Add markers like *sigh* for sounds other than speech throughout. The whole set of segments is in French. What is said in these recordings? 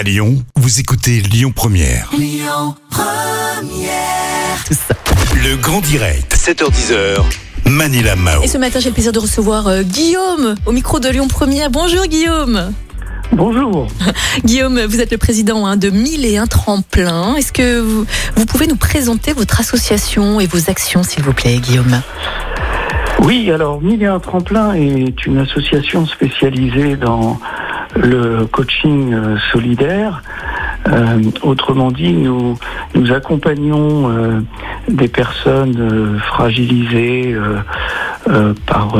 À Lyon, vous écoutez Lyon Première. Tout ça. Le grand direct, 7h10h. Manila Mao. Et ce matin, j'ai le plaisir de recevoir euh, Guillaume au micro de Lyon Première. Bonjour Guillaume. Bonjour. *laughs* Guillaume, vous êtes le président hein, de 1001 Tremplin. Est-ce que vous, vous pouvez nous présenter votre association et vos actions, s'il vous plaît, Guillaume? Oui, alors Mille et un Tremplin est une association spécialisée dans le coaching euh, solidaire. Euh, autrement dit, nous, nous accompagnons euh, des personnes euh, fragilisées euh, euh, par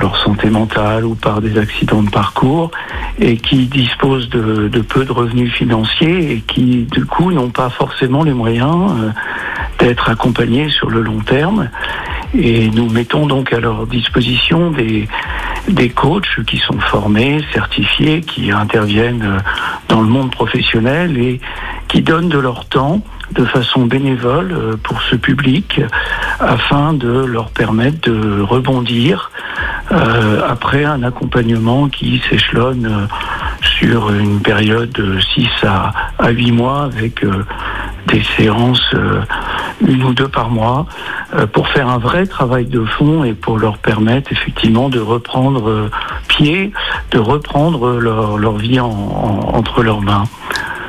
leur santé mentale ou par des accidents de parcours et qui disposent de, de peu de revenus financiers et qui, du coup, n'ont pas forcément les moyens d'être accompagnés sur le long terme. Et nous mettons donc à leur disposition des, des coachs qui sont formés, certifiés, qui interviennent euh, dans le monde professionnel et qui donnent de leur temps de façon bénévole euh, pour ce public afin de leur permettre de rebondir euh, après un accompagnement qui s'échelonne sur une période de 6 à, à 8 mois avec des séances une ou deux par mois euh, pour faire un vrai travail de fond et pour leur permettre effectivement de reprendre euh, pied, de reprendre leur, leur vie en- en- entre leurs mains.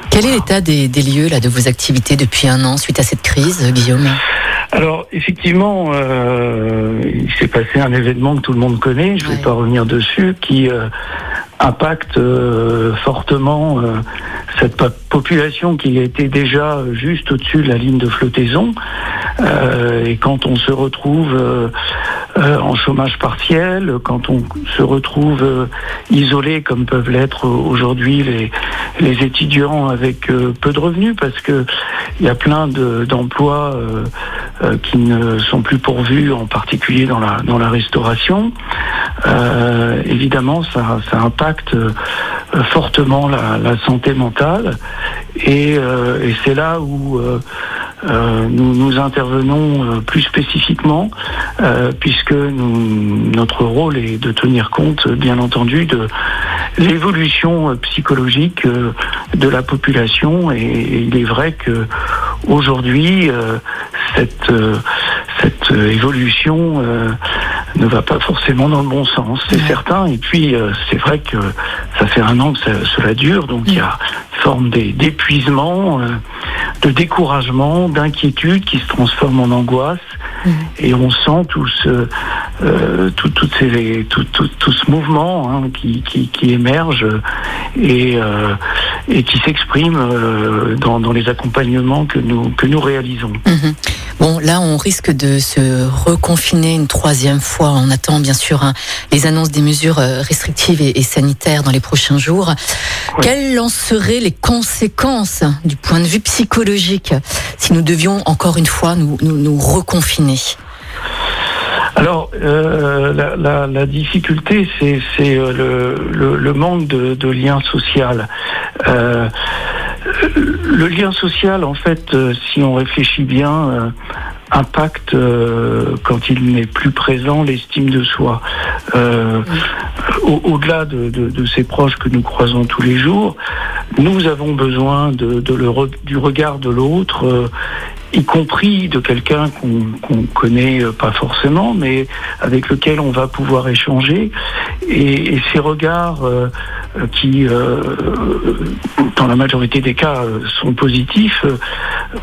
Quel est l'état des, des lieux là, de vos activités depuis un an suite à cette crise, Guillaume? Alors effectivement, euh, il s'est passé un événement que tout le monde connaît, je ne vais Ouais. pas revenir dessus, qui euh, impacte euh, fortement cette po- population qui était déjà juste au-dessus de la ligne de flottaison. Euh, et quand on se retrouve euh, euh, en chômage partiel, quand on se retrouve isolé comme peuvent l'être aujourd'hui les, étudiants avec peu de revenus, parce que il y a plein de- d'emplois qui ne sont plus pourvus, en particulier dans la, restauration. Évidemment, ça, impacte fortement la, la santé mentale. Et, euh, et c'est là où euh, euh, nous, nous intervenons euh, plus spécifiquement, euh, puisque nous- notre rôle est de tenir compte, bien entendu, de l'évolution euh, psychologique euh, de la population. Et, et il est vrai que aujourd'hui, euh, cette, euh, cette euh, évolution euh, ne va pas forcément dans le bon sens, c'est Ouais. certain. Et puis, euh, c'est vrai que ça fait un an que ça- cela dure, donc il y a une forme d'é- d'épuisement, euh, de découragement, d'inquiétude qui se transforme en angoisse. Mhm. Et on sent tout ce, euh, tout, toutes ces, tout, tout, tout ce mouvement hein, qui, qui, qui émerge et, euh, et qui s'exprime euh, dans, dans les accompagnements que nous, que nous réalisons. Mhm. Bon, là, on risque de se reconfiner une troisième fois. On attend bien sûr hein, les annonces des mesures euh, restrictives et, et sanitaires dans les prochains jours. Oui. Quelles en seraient les conséquences du point de vue psychologique si nous devions encore une fois nous, nous, nous reconfiner? Alors, euh, la, difficulté, c'est euh, le, le, manque de, lien social. Euh, le lien social, en fait, si on réfléchit bien, impacte, quand il n'est plus présent, l'estime de soi. Au- Au-delà de, de, ces proches que nous croisons tous les jours, nous avons besoin de, le re- du regard de l'autre, y compris de quelqu'un qu'on qu'on connaît euh, pas forcément, mais avec lequel on va pouvoir échanger. Et, et ces regards euh, qui, euh, dans la majorité des cas, euh, sont positifs, euh,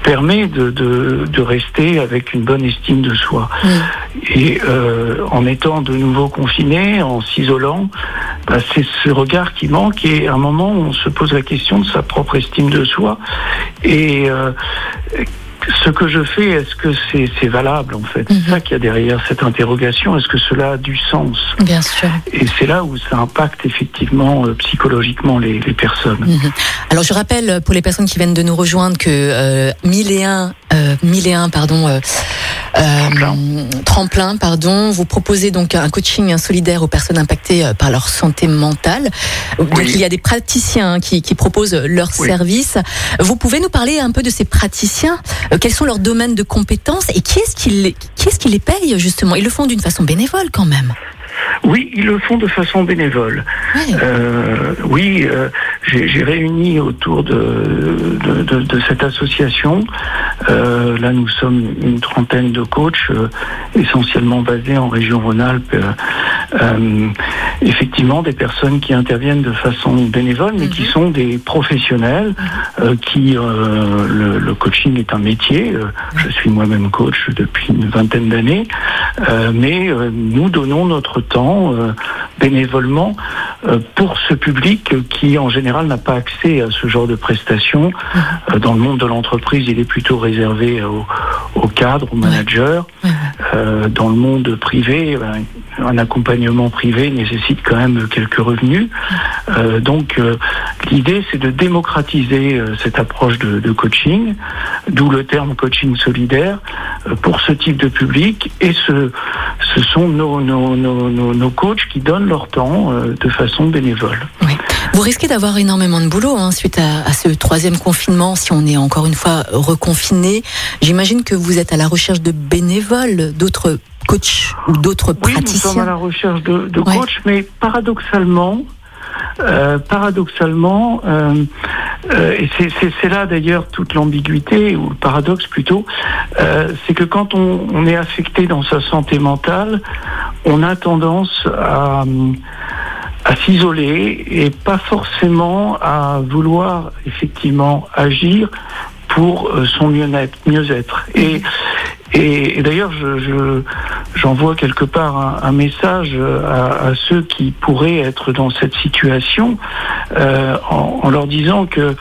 permet de, de, de rester avec une bonne estime de soi. Et euh, en étant de nouveau confiné, en s'isolant, bah, c'est ce regard qui manque et à un moment on se pose la question de sa propre estime de soi et euh, ce que je fais, est-ce que c'est valable en fait? Mhm. C'est ça qu'il y a derrière cette interrogation. Est-ce que cela a du sens? Bien sûr. Et c'est là où ça impacte effectivement euh, psychologiquement les, les personnes. Mhm. Alors je rappelle pour les personnes qui viennent de nous rejoindre que euh, 1001, euh, 1001 pardon, euh, euh, Tremplin. tremplin, pardon, vous proposez donc un coaching solidaire aux personnes impactées euh, par leur santé mentale. Donc Oui. il y a des praticiens qui, qui proposent leurs Oui. services. Vous pouvez nous parler un peu de ces praticiens Euh, Quels sont leurs domaines de compétences et qui est-ce qui les, qui est-ce qui les paye justement? Ils le font d'une façon bénévole quand même. Oui, ils le font de façon bénévole. Euh, oui, euh, j'ai réuni autour de, de, de, cette association. Euh, là, nous sommes une trentaine de coachs, essentiellement basés en région Rhône-Alpes. Euh, effectivement, des personnes qui interviennent de façon bénévole, mais qui mhm. sont des professionnels, mhm. qui le, le, coaching est un métier. je suis moi-même coach depuis une vingtaine d'années, mais nous donnons notre temps bénévolement pour ce public qui, en général, n'a pas accès à ce genre de prestations. Mhm. Euh, dans le monde de l'entreprise, il est plutôt réservé aux, cadres, aux managers. Euh, dans le monde privé, ben, un accompagnement privé nécessite quand même quelques revenus. Euh, donc, l'idée, c'est de démocratiser cette approche de, coaching, d'où le terme coaching solidaire pour ce type de public. Et ce, ce sont nos, nos, nos, nos coachs qui donnent leur temps de façon bénévole. Vous risquez d'avoir énormément de boulot hein, suite à, ce troisième confinement, si on est encore une fois reconfiné. J'imagine que vous êtes à la recherche de bénévoles, d'autres coachs ou d'autres oui, praticiens. Nous sommes à la recherche de, de coachs, mais paradoxalement, euh, paradoxalement, euh, euh, et c'est là d'ailleurs toute l'ambiguïté, ou le paradoxe plutôt, c'est que quand on, est affecté dans sa santé mentale, on a tendance à s'isoler et pas forcément à vouloir effectivement agir pour son mieux-être. Mieux être. Et, et, d'ailleurs, je, j'envoie quelque part un, message à, ceux qui pourraient être dans cette situation euh, en, leur disant que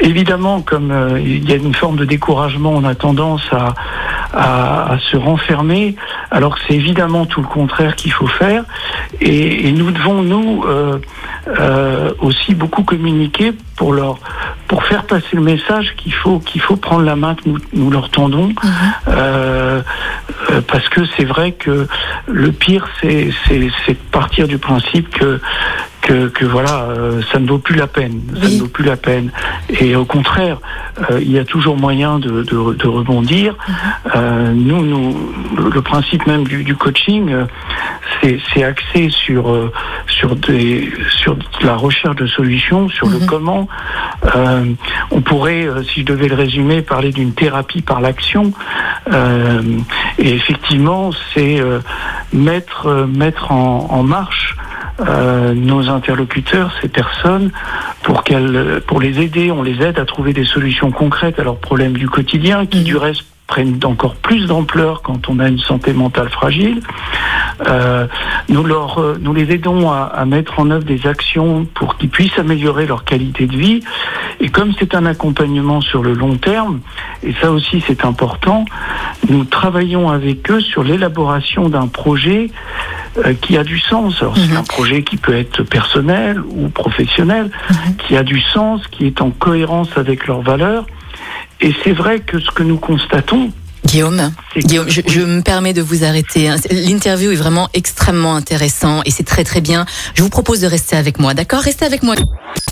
Évidemment, comme euh, il y a une forme de découragement, on a tendance à, à, se renfermer, alors c'est évidemment tout le contraire qu'il faut faire. Et, nous devons, nous, euh, euh, aussi beaucoup communiquer pour leur pour faire passer le message qu'il faut qu'il faut prendre la main que nous, nous leur tendons mhm. euh, parce que c'est vrai que le pire c'est c'est partir du principe que que, que voilà, euh, ça ne vaut plus la peine, ça ne vaut plus la peine. Et au contraire, euh, il y a toujours moyen de, de, de rebondir. Mhm. Euh, nous, nous, le principe même du, du coaching, c'est axé sur sur des sur la recherche de solutions, sur le mhm. comment. on pourrait, si je devais le résumer, parler d'une thérapie par l'action. et effectivement, c'est mettre mettre en, en marche euh, nos interlocuteurs, ces personnes, pour qu'elles, pour les aider, on les aide à trouver des solutions concrètes à leurs problèmes du quotidien, qui du reste prennent encore plus d'ampleur quand on a une santé mentale fragile. Euh, nous, leur, euh, nous les aidons à, à, mettre en œuvre des actions pour qu'ils puissent améliorer leur qualité de vie. Et comme c'est un accompagnement sur le long terme, et ça aussi c'est important, nous travaillons avec eux sur l'élaboration d'un projet euh, qui a du sens. c'est mhm. un projet qui peut être personnel ou professionnel, mhm. qui a du sens, qui est en cohérence avec leurs valeurs. Et c'est vrai que ce que nous constatons, Guillaume, Guillaume je, je, me permets de vous arrêter. Hein. L'interview est vraiment extrêmement intéressant et c'est très très bien. Je vous propose de rester avec moi, d'accord? Restez avec moi.